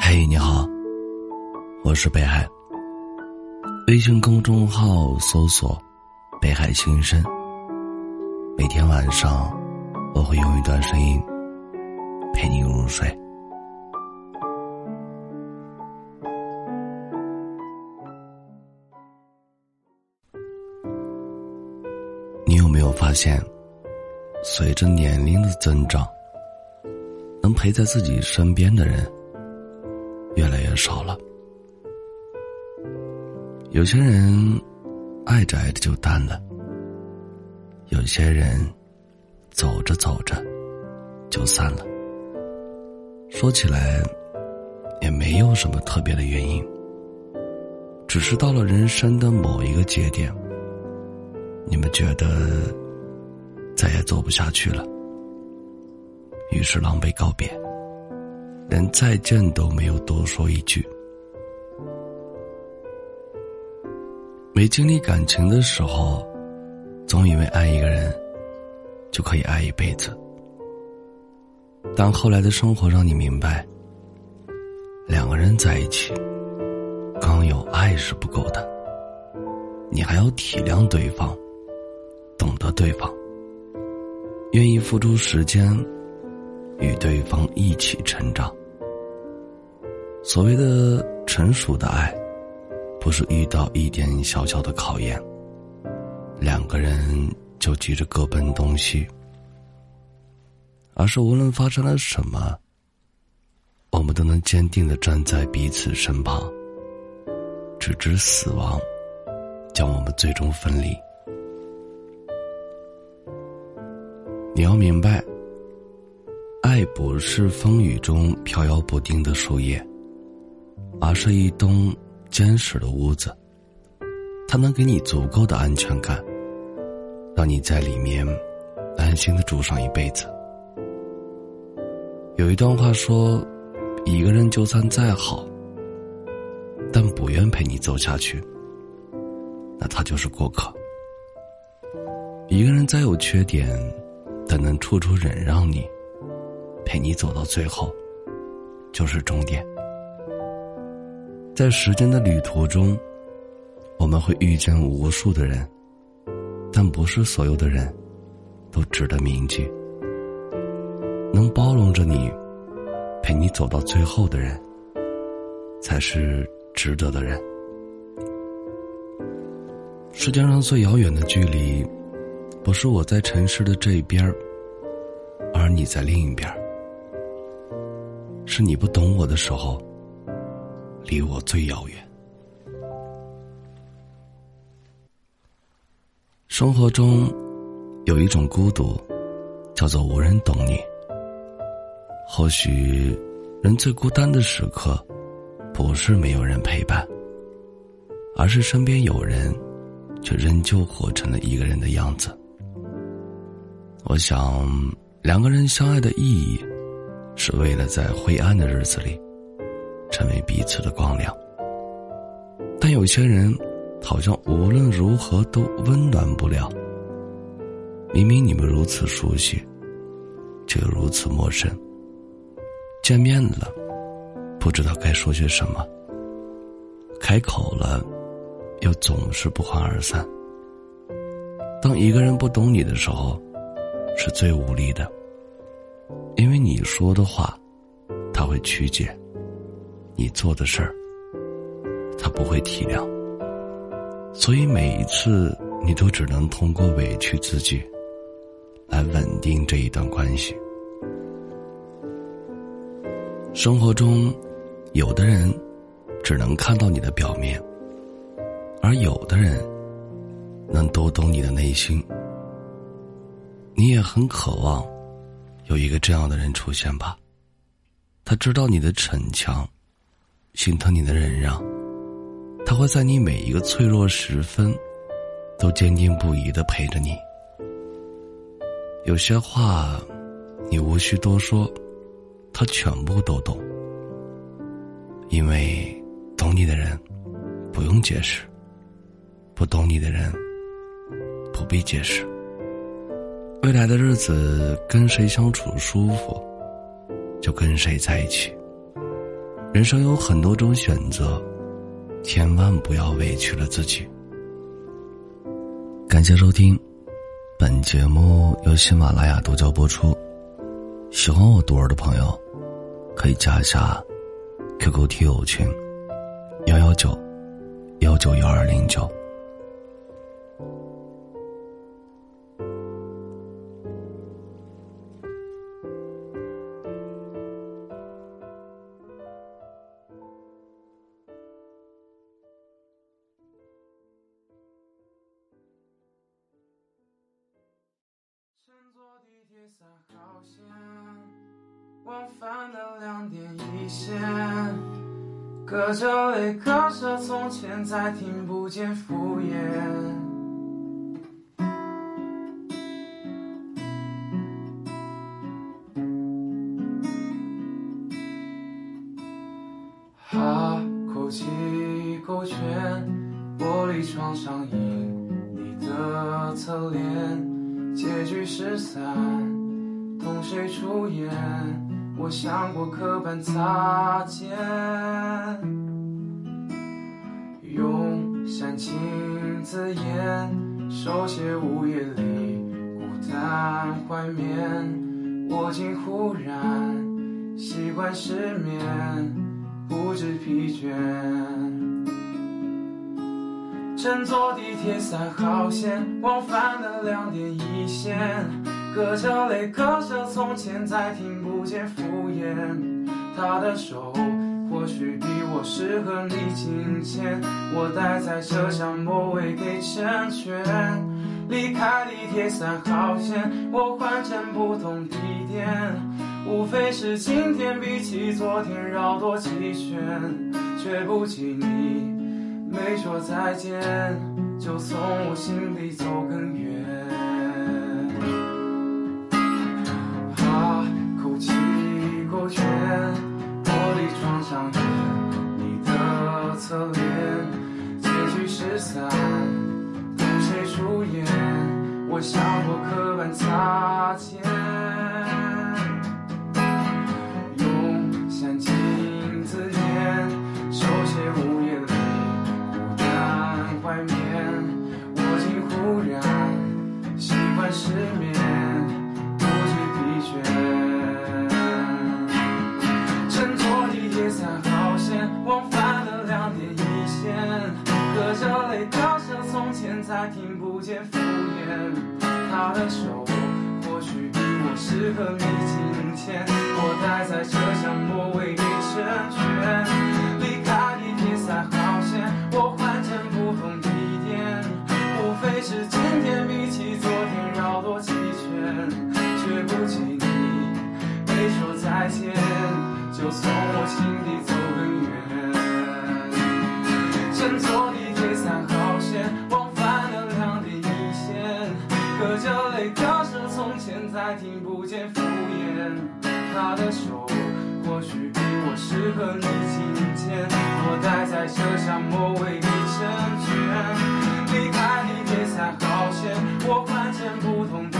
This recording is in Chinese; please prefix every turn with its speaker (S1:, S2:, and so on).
S1: 嘿，你好，我是北海。微信公众号搜索“北海心声”，每天晚上我会用一段声音陪你入睡。你有没有发现，随着年龄的增长，能陪在自己身边的人？越来越少了。有些人爱着爱着就淡了，有些人走着走着就散了。说起来也没有什么特别的原因，只是到了人生的某一个节点，你们觉得再也走不下去了，于是狼狈告别。连再见都没有多说一句。没经历感情的时候，总以为爱一个人就可以爱一辈子。但后来的生活让你明白，两个人在一起，光有爱是不够的，你还要体谅对方，懂得对方，愿意付出时间与对方一起成长。所谓的成熟的爱，不是遇到一点小小的考验，两个人就急着各奔东西，而是无论发生了什么，我们都能坚定的站在彼此身旁，直至死亡将我们最终分离。你要明白，爱不是风雨中飘摇不定的树叶。而是一栋坚实的屋子，它能给你足够的安全感，让你在里面安心的住上一辈子。有一段话说：“一个人就算再好，但不愿陪你走下去，那他就是过客。一个人再有缺点，但能处处忍让你，陪你走到最后，就是终点。”在时间的旅途中，我们会遇见无数的人，但不是所有的人，都值得铭记。能包容着你，陪你走到最后的人，才是值得的人。世界上最遥远的距离，不是我在城市的这边而你在另一边是你不懂我的时候。离我最遥远。生活中有一种孤独，叫做无人懂你。或许人最孤单的时刻，不是没有人陪伴，而是身边有人，却仍旧活成了一个人的样子。我想，两个人相爱的意义，是为了在灰暗的日子里。成为彼此的光亮，但有些人好像无论如何都温暖不了。明明你们如此熟悉，却又如此陌生。见面了，不知道该说些什么；开口了，又总是不欢而散。当一个人不懂你的时候，是最无力的，因为你说的话，他会曲解。你做的事儿，他不会体谅，所以每一次你都只能通过委屈自己，来稳定这一段关系。生活中，有的人只能看到你的表面，而有的人能读懂你的内心。你也很渴望有一个这样的人出现吧？他知道你的逞强。心疼你的忍让，他会在你每一个脆弱时分，都坚定不移的陪着你。有些话，你无需多说，他全部都懂。因为懂你的人，不用解释；不懂你的人，不必解释。未来的日子，跟谁相处舒服，就跟谁在一起。人生有很多种选择，千万不要委屈了自己。感谢收听，本节目由喜马拉雅独家播出。喜欢我独儿的朋友，可以加一下 QQ 听友群：幺幺九幺九幺二零九。
S2: 三号线，往返的两点一线，隔着泪，隔着从前，再听不见敷衍。哈，口气勾拳，玻璃窗上映你的侧脸，结局失散。同谁出演？我想过客般擦肩，用煽情字眼手写午夜里孤单怀缅。我竟忽然习惯失眠，不知疲倦。乘坐地铁三号线，往返的两点一线。隔着泪，隔着从前，再听不见敷衍。他的手或许比我适合你紧牵，我待在车厢末尾给成全。离开地铁三号线，我换乘不同地点，无非是今天比起昨天绕多几圈，却不及你没说再见，就从我心里走更远。装上有你的侧脸结局失散等谁出演？我像过客般擦肩。听不见敷衍。他的手或许比我适合你紧牵，我待在车厢末尾给成全。隔着泪，隔着从前，再听不见敷衍。他的手或许比我适合你今天，我待在车厢末尾你成全。离开地铁三号线，我换乘不同的